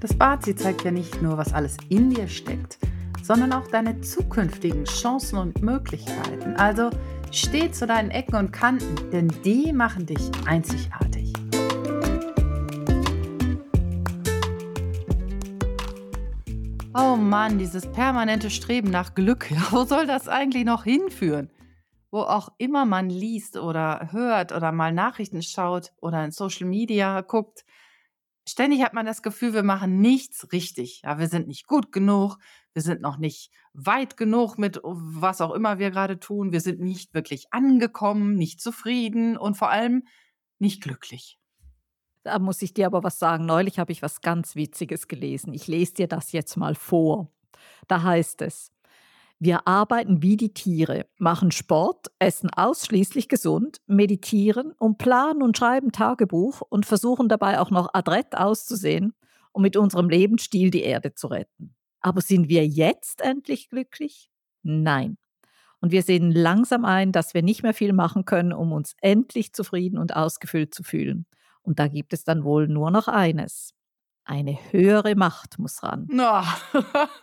Das Bazi zeigt ja nicht nur, was alles in dir steckt, sondern auch deine zukünftigen Chancen und Möglichkeiten. Also steh zu deinen Ecken und Kanten, denn die machen dich einzigartig. Oh Mann, dieses permanente Streben nach Glück, wo soll das eigentlich noch hinführen? Wo auch immer man liest oder hört oder mal Nachrichten schaut oder in Social Media guckt, ständig hat man das Gefühl, wir machen nichts richtig. Ja, wir sind nicht gut genug, wir sind noch nicht weit genug mit was auch immer wir gerade tun, wir sind nicht wirklich angekommen, nicht zufrieden und vor allem nicht glücklich. Da muss ich dir aber was sagen. Neulich habe ich was ganz Witziges gelesen. Ich lese dir das jetzt mal vor. Da heißt es, wir arbeiten wie die Tiere, machen Sport, essen ausschließlich gesund, meditieren und planen und schreiben Tagebuch und versuchen dabei auch noch adrett auszusehen, um mit unserem Lebensstil die Erde zu retten. Aber sind wir jetzt endlich glücklich? Nein. Und wir sehen langsam ein, dass wir nicht mehr viel machen können, um uns endlich zufrieden und ausgefüllt zu fühlen. Und da gibt es dann wohl nur noch eines. Eine höhere Macht muss ran. No.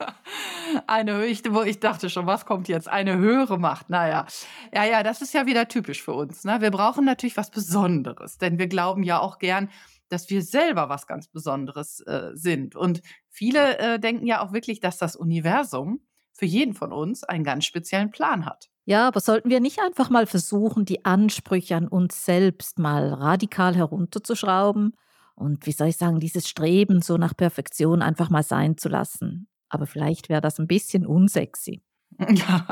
eine, ich, ich dachte schon, was kommt jetzt? Eine höhere Macht. Naja, ja, ja, das ist ja wieder typisch für uns. Ne? Wir brauchen natürlich was Besonderes, denn wir glauben ja auch gern, dass wir selber was ganz Besonderes äh, sind. Und viele äh, denken ja auch wirklich, dass das Universum für jeden von uns einen ganz speziellen Plan hat. Ja, aber sollten wir nicht einfach mal versuchen, die Ansprüche an uns selbst mal radikal herunterzuschrauben und wie soll ich sagen, dieses Streben so nach Perfektion einfach mal sein zu lassen? Aber vielleicht wäre das ein bisschen unsexy. Ja.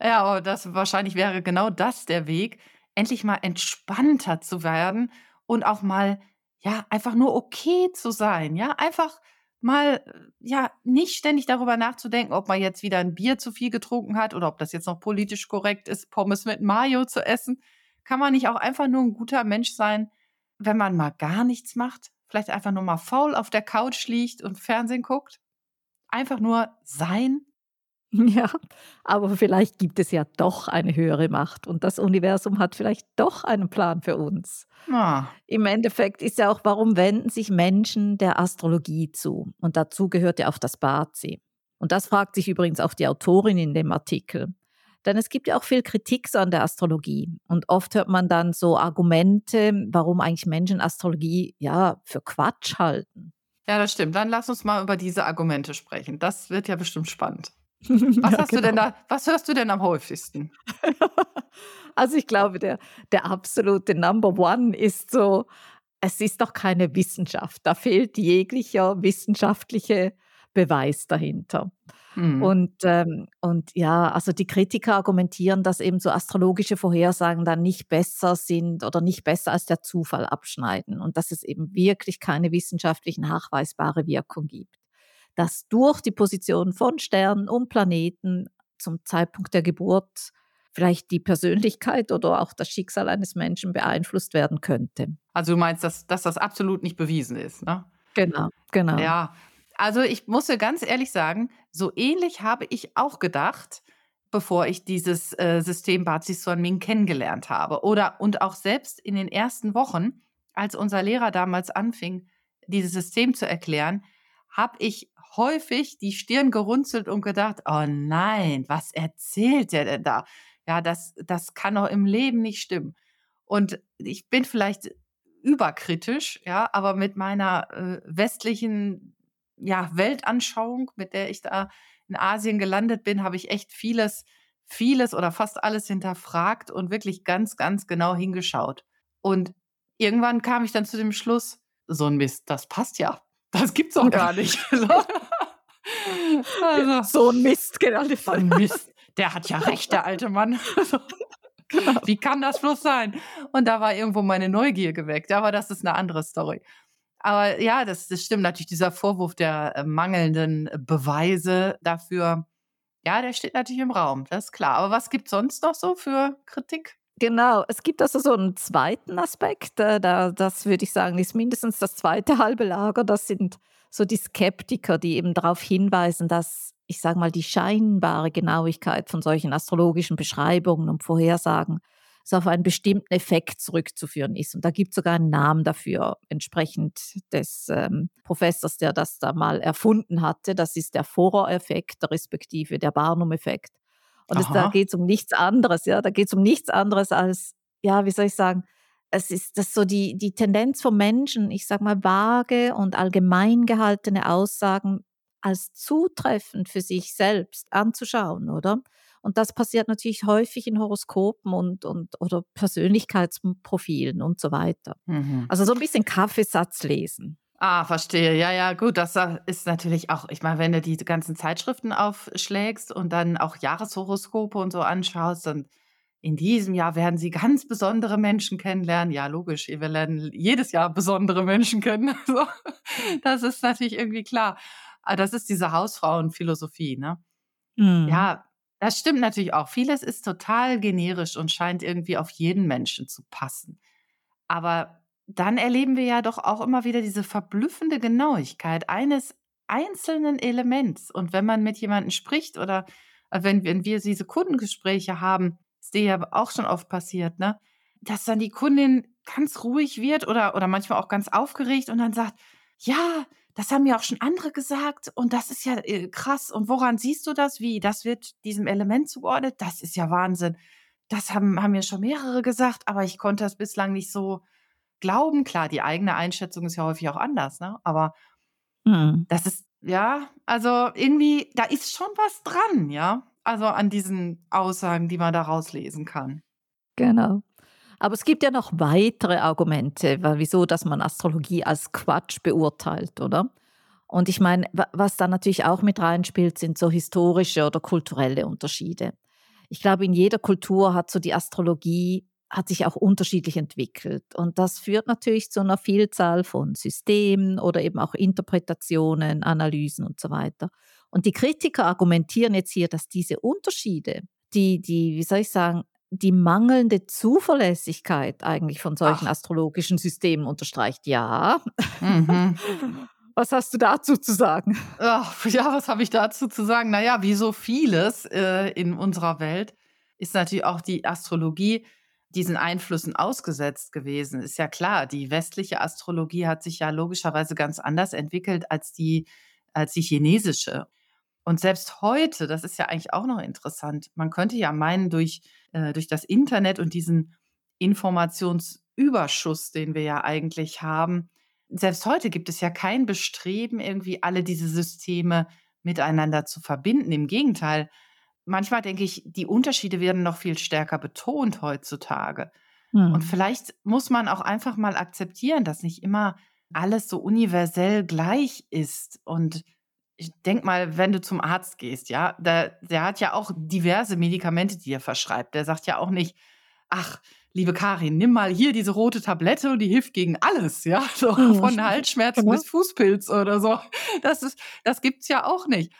Ja, aber das wahrscheinlich wäre genau das der Weg, endlich mal entspannter zu werden und auch mal ja, einfach nur okay zu sein, ja, einfach mal ja, nicht ständig darüber nachzudenken, ob man jetzt wieder ein Bier zu viel getrunken hat oder ob das jetzt noch politisch korrekt ist, Pommes mit Mayo zu essen. Kann man nicht auch einfach nur ein guter Mensch sein, wenn man mal gar nichts macht? Vielleicht einfach nur mal faul auf der Couch liegt und Fernsehen guckt? Einfach nur sein? Ja, aber vielleicht gibt es ja doch eine höhere Macht und das Universum hat vielleicht doch einen Plan für uns. Ah. Im Endeffekt ist ja auch, warum wenden sich Menschen der Astrologie zu? Und dazu gehört ja auch das Bazi. Und das fragt sich übrigens auch die Autorin in dem Artikel. Denn es gibt ja auch viel Kritik an der Astrologie. Und oft hört man dann so Argumente, warum eigentlich Menschen Astrologie ja für Quatsch halten. Ja, das stimmt. Dann lass uns mal über diese Argumente sprechen. Das wird ja bestimmt spannend. Was ja, hast genau. du denn genau. da, was hörst du denn am häufigsten? also ich glaube, der, der absolute Number One ist so, es ist doch keine Wissenschaft. Da fehlt jeglicher wissenschaftliche Beweis dahinter. Mhm. Und, ähm, und ja, also die Kritiker argumentieren, dass eben so astrologische Vorhersagen dann nicht besser sind oder nicht besser als der Zufall abschneiden und dass es eben wirklich keine wissenschaftlich nachweisbare Wirkung gibt. Dass durch die Position von Sternen und Planeten zum Zeitpunkt der Geburt vielleicht die Persönlichkeit oder auch das Schicksal eines Menschen beeinflusst werden könnte. Also du meinst, dass, dass das absolut nicht bewiesen ist, ne? Genau, genau. Ja, also ich muss dir ganz ehrlich sagen, so ähnlich habe ich auch gedacht, bevor ich dieses äh, System Bazis Ming kennengelernt habe. Oder und auch selbst in den ersten Wochen, als unser Lehrer damals anfing, dieses System zu erklären, habe ich häufig die Stirn gerunzelt und gedacht, oh nein, was erzählt der denn da? Ja, das, das kann doch im Leben nicht stimmen. Und ich bin vielleicht überkritisch, ja, aber mit meiner äh, westlichen ja, Weltanschauung, mit der ich da in Asien gelandet bin, habe ich echt vieles, vieles oder fast alles hinterfragt und wirklich ganz, ganz genau hingeschaut. Und irgendwann kam ich dann zu dem Schluss, so ein Mist, das passt ja. Das gibt's doch gar nicht. also, so ein Mist, genau. So ein Mist. Der hat ja recht, der alte Mann. genau. Wie kann das bloß sein? Und da war irgendwo meine Neugier geweckt. Aber das ist eine andere Story. Aber ja, das, das stimmt natürlich, dieser Vorwurf der äh, mangelnden Beweise dafür, ja, der steht natürlich im Raum, das ist klar. Aber was gibt es sonst noch so für Kritik? Genau, es gibt also so einen zweiten Aspekt, äh, da, das würde ich sagen, ist mindestens das zweite halbe Lager. Das sind so die Skeptiker, die eben darauf hinweisen, dass, ich sage mal, die scheinbare Genauigkeit von solchen astrologischen Beschreibungen und Vorhersagen so auf einen bestimmten Effekt zurückzuführen ist. Und da gibt es sogar einen Namen dafür, entsprechend des ähm, Professors, der das da mal erfunden hatte. Das ist der Forer-Effekt, respektive der Barnum-Effekt. Und es, da geht es um nichts anderes, ja. Da geht es um nichts anderes als, ja, wie soll ich sagen, es ist das so die, die Tendenz vom Menschen, ich sage mal, vage und allgemein gehaltene Aussagen als zutreffend für sich selbst anzuschauen, oder? Und das passiert natürlich häufig in Horoskopen und, und oder Persönlichkeitsprofilen und so weiter. Mhm. Also so ein bisschen Kaffeesatz lesen. Ah, verstehe. Ja, ja, gut. Das ist natürlich auch, ich meine, wenn du die ganzen Zeitschriften aufschlägst und dann auch Jahreshoroskope und so anschaust, dann in diesem Jahr werden sie ganz besondere Menschen kennenlernen. Ja, logisch, wir lernen jedes Jahr besondere Menschen kennen. Also, das ist natürlich irgendwie klar. Aber ah, das ist diese Hausfrauenphilosophie, ne? Mhm. Ja, das stimmt natürlich auch. Vieles ist total generisch und scheint irgendwie auf jeden Menschen zu passen. Aber dann erleben wir ja doch auch immer wieder diese verblüffende Genauigkeit eines einzelnen Elements. Und wenn man mit jemandem spricht oder äh, wenn, wenn wir diese Kundengespräche haben, ist dir ja auch schon oft passiert, ne? Dass dann die Kundin ganz ruhig wird oder, oder manchmal auch ganz aufgeregt und dann sagt, ja, das haben mir auch schon andere gesagt und das ist ja äh, krass. Und woran siehst du das? Wie? Das wird diesem Element zugeordnet? Das ist ja Wahnsinn. Das haben, haben mir schon mehrere gesagt, aber ich konnte das bislang nicht so glauben. Klar, die eigene Einschätzung ist ja häufig auch anders, ne? Aber mhm. das ist, ja, also irgendwie, da ist schon was dran, ja. Also an diesen Aussagen, die man da rauslesen kann. Genau. Aber es gibt ja noch weitere Argumente, wieso, dass man Astrologie als Quatsch beurteilt, oder? Und ich meine, was da natürlich auch mit reinspielt, sind so historische oder kulturelle Unterschiede. Ich glaube, in jeder Kultur hat so die Astrologie hat sich auch unterschiedlich entwickelt. Und das führt natürlich zu einer Vielzahl von Systemen oder eben auch Interpretationen, Analysen und so weiter. Und die Kritiker argumentieren jetzt hier, dass diese Unterschiede, die, die, wie soll ich sagen, die mangelnde Zuverlässigkeit eigentlich von solchen Ach. astrologischen Systemen unterstreicht. Ja. Mhm. Was hast du dazu zu sagen? Ach, ja, was habe ich dazu zu sagen? Naja, wie so vieles äh, in unserer Welt ist natürlich auch die Astrologie diesen Einflüssen ausgesetzt gewesen. Ist ja klar, die westliche Astrologie hat sich ja logischerweise ganz anders entwickelt als die, als die chinesische. Und selbst heute, das ist ja eigentlich auch noch interessant, man könnte ja meinen, durch, äh, durch das Internet und diesen Informationsüberschuss, den wir ja eigentlich haben, selbst heute gibt es ja kein Bestreben, irgendwie alle diese Systeme miteinander zu verbinden. Im Gegenteil, manchmal denke ich, die Unterschiede werden noch viel stärker betont heutzutage. Hm. Und vielleicht muss man auch einfach mal akzeptieren, dass nicht immer alles so universell gleich ist und ich denke mal, wenn du zum Arzt gehst, ja, der, der hat ja auch diverse Medikamente, die er verschreibt. Der sagt ja auch nicht, ach, liebe Karin, nimm mal hier diese rote Tablette und die hilft gegen alles, ja, so mhm. von Halsschmerzen genau. bis Fußpilz oder so. Das ist, das gibt's ja auch nicht.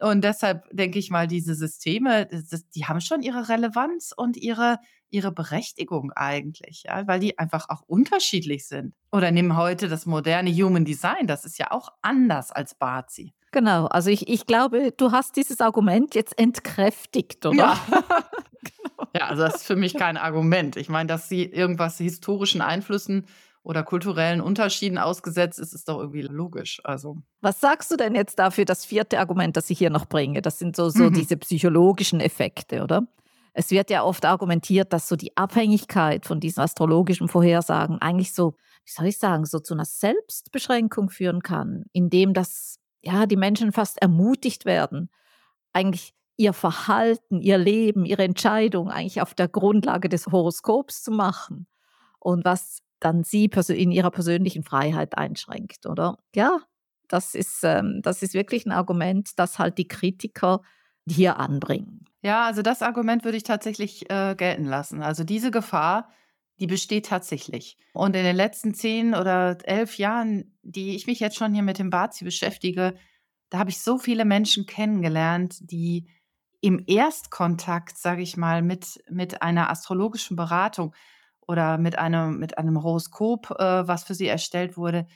Und deshalb denke ich mal, diese Systeme, das, die haben schon ihre Relevanz und ihre, ihre Berechtigung eigentlich, ja, weil die einfach auch unterschiedlich sind. Oder nehmen heute das moderne Human Design, das ist ja auch anders als Bazi. Genau, also ich, ich glaube, du hast dieses Argument jetzt entkräftigt, oder? Ja. genau. ja, also das ist für mich kein Argument. Ich meine, dass sie irgendwas historischen Einflüssen oder kulturellen Unterschieden ausgesetzt ist, ist doch irgendwie logisch. Also. Was sagst du denn jetzt dafür, das vierte Argument, das ich hier noch bringe? Das sind so, so mhm. diese psychologischen Effekte, oder? Es wird ja oft argumentiert, dass so die Abhängigkeit von diesen astrologischen Vorhersagen eigentlich so, wie soll ich sagen, so zu einer Selbstbeschränkung führen kann, indem das ja, die Menschen fast ermutigt werden, eigentlich ihr Verhalten, ihr Leben, ihre Entscheidung eigentlich auf der Grundlage des Horoskops zu machen und was dann sie in ihrer persönlichen Freiheit einschränkt, oder? Ja, das ist, ähm, das ist wirklich ein Argument, das halt die Kritiker hier anbringen. Ja, also das Argument würde ich tatsächlich äh, gelten lassen. Also diese Gefahr, die besteht tatsächlich. Und in den letzten zehn oder elf Jahren, die ich mich jetzt schon hier mit dem Bazi beschäftige, da habe ich so viele Menschen kennengelernt, die im Erstkontakt, sage ich mal, mit, mit einer astrologischen Beratung oder mit einem, mit einem Horoskop, äh, was für sie erstellt wurde,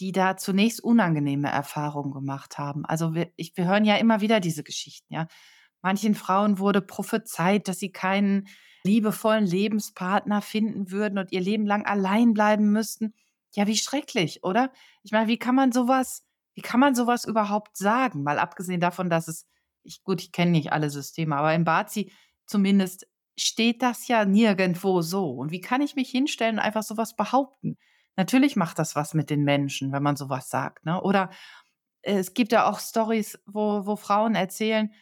die da zunächst unangenehme Erfahrungen gemacht haben. Also wir, ich, wir hören ja immer wieder diese Geschichten, ja. Manchen Frauen wurde prophezeit, dass sie keinen liebevollen Lebenspartner finden würden und ihr Leben lang allein bleiben müssten. Ja, wie schrecklich, oder? Ich meine, wie kann man sowas, wie kann man sowas überhaupt sagen? Mal abgesehen davon, dass es, ich, gut, ich kenne nicht alle Systeme, aber im Bazi zumindest steht das ja nirgendwo so. Und wie kann ich mich hinstellen und einfach sowas behaupten? Natürlich macht das was mit den Menschen, wenn man sowas sagt. Ne? Oder es gibt ja auch Stories, wo, wo Frauen erzählen,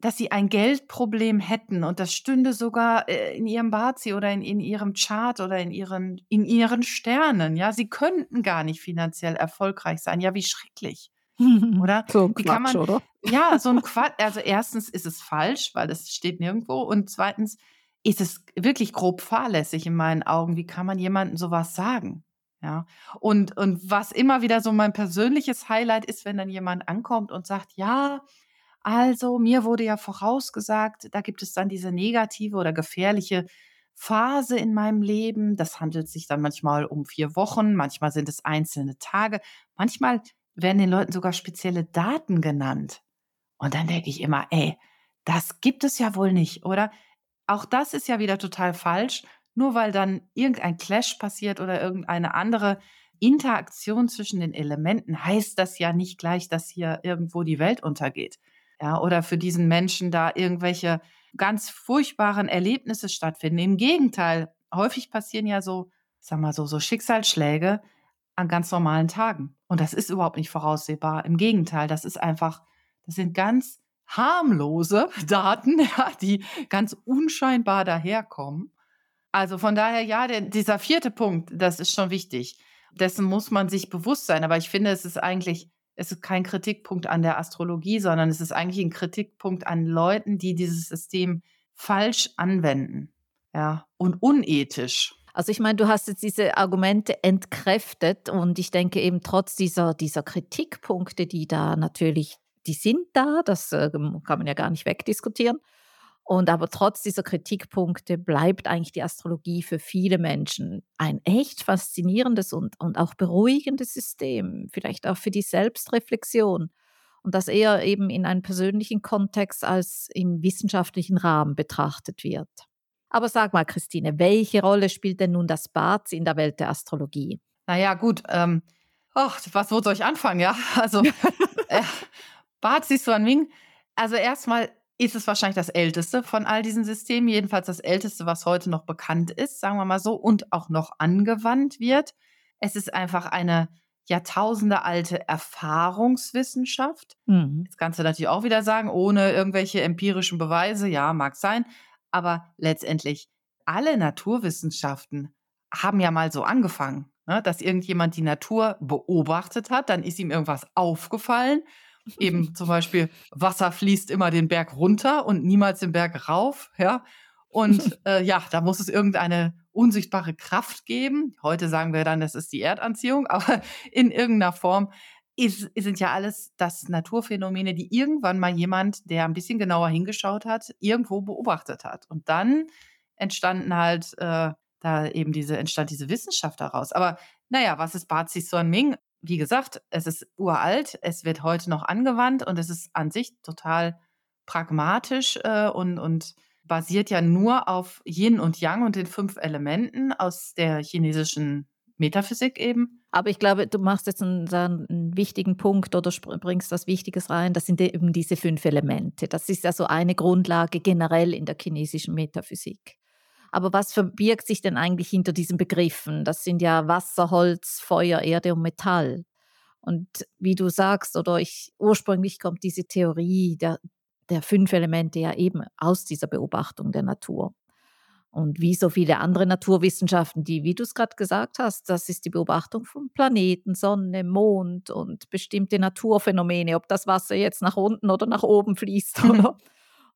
dass sie ein Geldproblem hätten und das stünde sogar äh, in ihrem Bazi oder in, in ihrem Chart oder in ihren, in ihren Sternen. Ja, sie könnten gar nicht finanziell erfolgreich sein. Ja, wie schrecklich. Oder? So ein Wie kann Quatsch, man, oder? ja, so ein Quatsch. Also erstens ist es falsch, weil es steht nirgendwo. Und zweitens ist es wirklich grob fahrlässig in meinen Augen. Wie kann man jemandem sowas sagen? Ja. Und, und was immer wieder so mein persönliches Highlight ist, wenn dann jemand ankommt und sagt, ja, also mir wurde ja vorausgesagt, da gibt es dann diese negative oder gefährliche Phase in meinem Leben. Das handelt sich dann manchmal um vier Wochen, manchmal sind es einzelne Tage, manchmal werden den Leuten sogar spezielle Daten genannt. Und dann denke ich immer, ey, das gibt es ja wohl nicht, oder? Auch das ist ja wieder total falsch, nur weil dann irgendein Clash passiert oder irgendeine andere Interaktion zwischen den Elementen, heißt das ja nicht gleich, dass hier irgendwo die Welt untergeht. Ja, oder für diesen Menschen da irgendwelche ganz furchtbaren Erlebnisse stattfinden. Im Gegenteil, häufig passieren ja so, sag mal so, so Schicksalsschläge an ganz normalen Tagen. Und das ist überhaupt nicht voraussehbar. Im Gegenteil, das ist einfach, das sind ganz harmlose Daten, ja, die ganz unscheinbar daherkommen. Also von daher, ja, der, dieser vierte Punkt, das ist schon wichtig. Dessen muss man sich bewusst sein. Aber ich finde, es ist eigentlich, es ist kein Kritikpunkt an der Astrologie, sondern es ist eigentlich ein Kritikpunkt an Leuten, die dieses System falsch anwenden. Ja, und unethisch. Also ich meine, du hast jetzt diese Argumente entkräftet und ich denke eben trotz dieser, dieser Kritikpunkte, die da natürlich, die sind da, das äh, kann man ja gar nicht wegdiskutieren. Und aber trotz dieser Kritikpunkte bleibt eigentlich die Astrologie für viele Menschen ein echt faszinierendes und, und auch beruhigendes System, vielleicht auch für die Selbstreflexion. Und das eher eben in einem persönlichen Kontext als im wissenschaftlichen Rahmen betrachtet wird. Aber sag mal, Christine, welche Rolle spielt denn nun das Bad in der Welt der Astrologie? Naja, gut. Ähm, ach, was, wo soll ich anfangen? Ja, also äh, Bad Sisuan Ming. Also erstmal ist es wahrscheinlich das älteste von all diesen Systemen, jedenfalls das älteste, was heute noch bekannt ist, sagen wir mal so, und auch noch angewandt wird. Es ist einfach eine Jahrtausende alte Erfahrungswissenschaft. Mhm. Das kannst du natürlich auch wieder sagen, ohne irgendwelche empirischen Beweise. Ja, mag sein. Aber letztendlich alle Naturwissenschaften haben ja mal so angefangen, ne? dass irgendjemand die Natur beobachtet hat, dann ist ihm irgendwas aufgefallen Eben zum Beispiel, Wasser fließt immer den Berg runter und niemals den Berg rauf. Ja? Und äh, ja, da muss es irgendeine unsichtbare Kraft geben. Heute sagen wir dann, das ist die Erdanziehung, aber in irgendeiner Form ist, sind ja alles das Naturphänomene, die irgendwann mal jemand, der ein bisschen genauer hingeschaut hat, irgendwo beobachtet hat. Und dann entstanden halt äh, da eben diese, entstand diese Wissenschaft daraus. Aber naja, was ist Bazi Son Ming? Wie gesagt, es ist uralt, es wird heute noch angewandt und es ist an sich total pragmatisch äh, und, und basiert ja nur auf Yin und Yang und den fünf Elementen aus der chinesischen Metaphysik eben. Aber ich glaube, du machst jetzt einen, einen, wichtigen Punkt oder bringst was Wichtiges rein. Das sind eben diese fünf Elemente. Das ist ja so eine Grundlage generell in der chinesischen Metaphysik. Aber was verbirgt sich denn eigentlich hinter diesen Begriffen? Das sind ja Wasser, Holz, Feuer, Erde und Metall. Und wie du sagst, oder ich, ursprünglich kommt diese Theorie der, der fünf Elemente ja eben aus dieser Beobachtung der Natur. Und wie so viele andere Naturwissenschaften, die, wie du es gerade gesagt hast, das ist die Beobachtung von Planeten, Sonne, Mond und bestimmte Naturphänomene, ob das Wasser jetzt nach unten oder nach oben fließt oder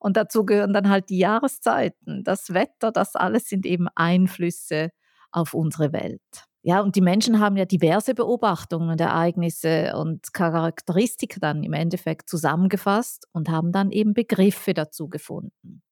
und dazu gehören dann halt die Jahreszeiten, das Wetter, das alles sind eben Einflüsse auf unsere Welt. Ja, und die Menschen haben ja diverse Beobachtungen und Ereignisse und Charakteristika dann im Endeffekt zusammengefasst und haben dann eben Begriffe dazu gefunden.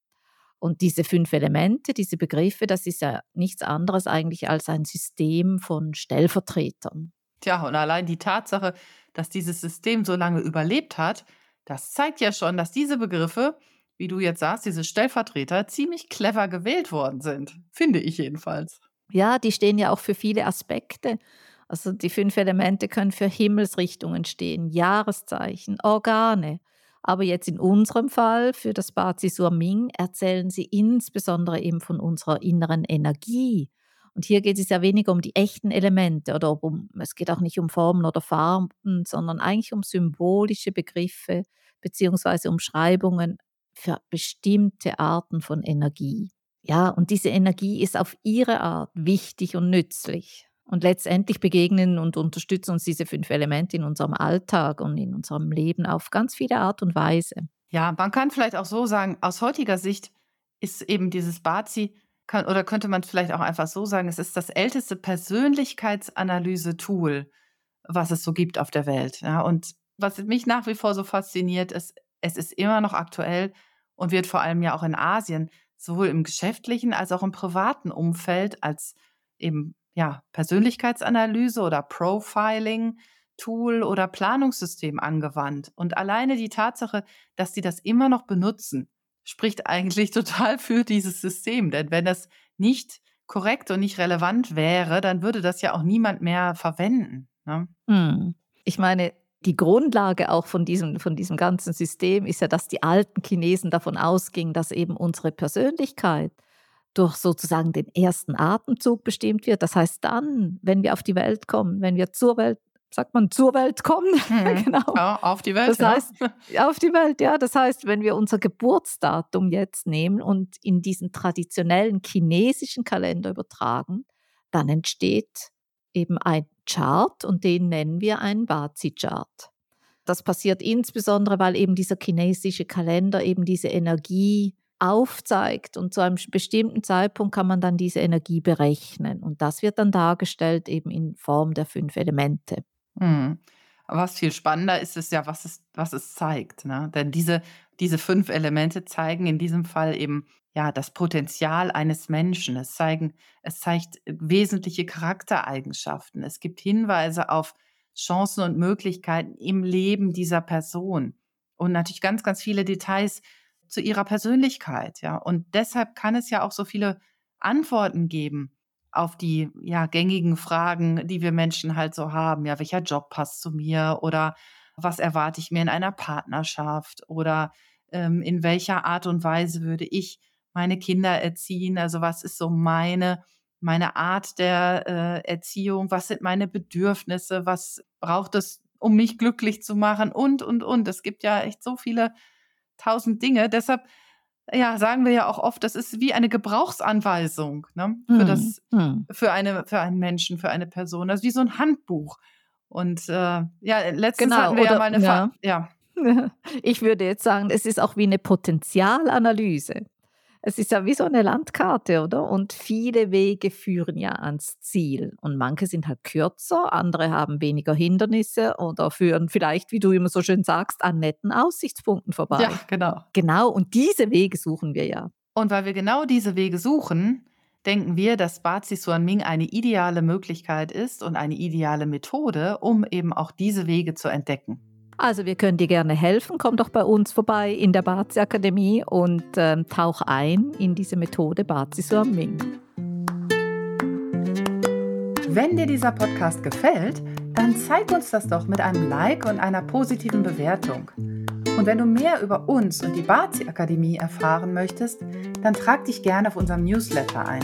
Und diese fünf Elemente, diese Begriffe, das ist ja nichts anderes eigentlich als ein System von Stellvertretern. Tja, und allein die Tatsache, dass dieses System so lange überlebt hat, das zeigt ja schon, dass diese Begriffe, wie du jetzt sagst, diese Stellvertreter, ziemlich clever gewählt worden sind. Finde ich jedenfalls. Ja, die stehen ja auch für viele Aspekte. Also die fünf Elemente können für Himmelsrichtungen stehen, Jahreszeichen, Organe. Aber jetzt in unserem Fall für das Bazi Ming erzählen sie insbesondere eben von unserer inneren Energie. Und hier geht es ja weniger um die echten Elemente oder um, es geht auch nicht um Formen oder Farben, sondern eigentlich um symbolische Begriffe beziehungsweise Umschreibungen für bestimmte Arten von Energie. Ja, und diese Energie ist auf ihre Art wichtig und nützlich. Und letztendlich begegnen und unterstützen uns diese fünf Elemente in unserem Alltag und in unserem Leben auf ganz viele Art und Weise. Ja, man kann vielleicht auch so sagen, aus heutiger Sicht ist eben dieses Bazi, kann, oder könnte man vielleicht auch einfach so sagen, es ist das älteste Persönlichkeitsanalyse-Tool, was es so gibt auf der Welt. Ja, und was mich nach wie vor so fasziniert, ist, es ist immer noch aktuell und wird vor allem ja auch in Asien sowohl im geschäftlichen als auch im privaten Umfeld als eben ja, Persönlichkeitsanalyse oder Profiling-Tool oder Planungssystem angewandt. Und alleine die Tatsache, dass sie das immer noch benutzen, spricht eigentlich total für dieses System. Denn wenn das nicht korrekt und nicht relevant wäre, dann würde das ja auch niemand mehr verwenden. Ne? Hm. Ich meine, die Grundlage auch von diesem, von diesem ganzen System ist ja, dass die alten Chinesen davon ausgingen, dass eben unsere Persönlichkeit durch sozusagen den ersten Atemzug bestimmt wird. Das heißt dann, wenn wir auf die Welt kommen, wenn wir zur Welt, sagt man, zur Welt kommen, mhm. genau. Ja, auf die Welt. Das ja. heißt, auf die Welt, ja. Das heißt, wenn wir unser Geburtsdatum jetzt nehmen und in diesen traditionellen chinesischen Kalender übertragen, dann entsteht eben ein Chart und den nennen wir einen Bazi-Chart. Das passiert insbesondere, weil eben dieser chinesische Kalender eben diese Energie aufzeigt und zu einem bestimmten Zeitpunkt kann man dann diese Energie berechnen und das wird dann dargestellt eben in Form der fünf Elemente. Hm. Was viel spannender ist, ist ja, was es, was es zeigt. Ne? Denn diese, diese fünf Elemente zeigen in diesem Fall eben ja, das Potenzial eines Menschen. Es, zeigen, es zeigt äh, wesentliche Charaktereigenschaften. Es gibt Hinweise auf Chancen und Möglichkeiten im Leben dieser Person. Und natürlich ganz, ganz viele Details zu ihrer Persönlichkeit. Ja. Und deshalb kann es ja auch so viele Antworten geben auf die ja, gängigen Fragen, die wir Menschen halt so haben. Ja, welcher Job passt zu mir? Oder was erwarte ich mir in einer Partnerschaft? Oder ähm, in welcher Art und Weise würde ich meine Kinder erziehen? Also was ist so meine, meine Art der äh, Erziehung? Was sind meine Bedürfnisse? Was braucht es, um mich glücklich zu machen? Und, und, und. Es gibt ja echt so viele tausend Dinge. Deshalb ja, sagen wir ja auch oft, das ist wie eine Gebrauchsanweisung ne? für, das, hm. für, eine, für einen Menschen, für eine Person. Das ist wie so ein Handbuch. Und äh, ja, letztens genau, hatten wir oder, ja mal eine ja. ja. Ich würde jetzt sagen, es ist auch wie eine Potenzialanalyse. Es ist ja wie so eine Landkarte, oder? Und viele Wege führen ja ans Ziel. Und manche sind halt kürzer, andere haben weniger Hindernisse oder führen vielleicht, wie du immer so schön sagst, an netten Aussichtspunkten vorbei. Ja, genau. Genau, und diese Wege suchen wir ja. Und weil wir genau diese Wege suchen, denken wir, dass Bazi Suan Ming eine ideale Möglichkeit ist und eine ideale Methode, um eben auch diese Wege zu entdecken. Also wir können dir gerne helfen. Komm doch bei uns vorbei in der Bazi Akademie und ähm, tauch ein in diese Methode Bazi Ming. Wenn dir dieser Podcast gefällt, dann zeig uns das doch mit einem Like und einer positiven Bewertung. Und wenn du mehr über uns und die Bazi Akademie erfahren möchtest, dann trag dich gerne auf unserem Newsletter ein.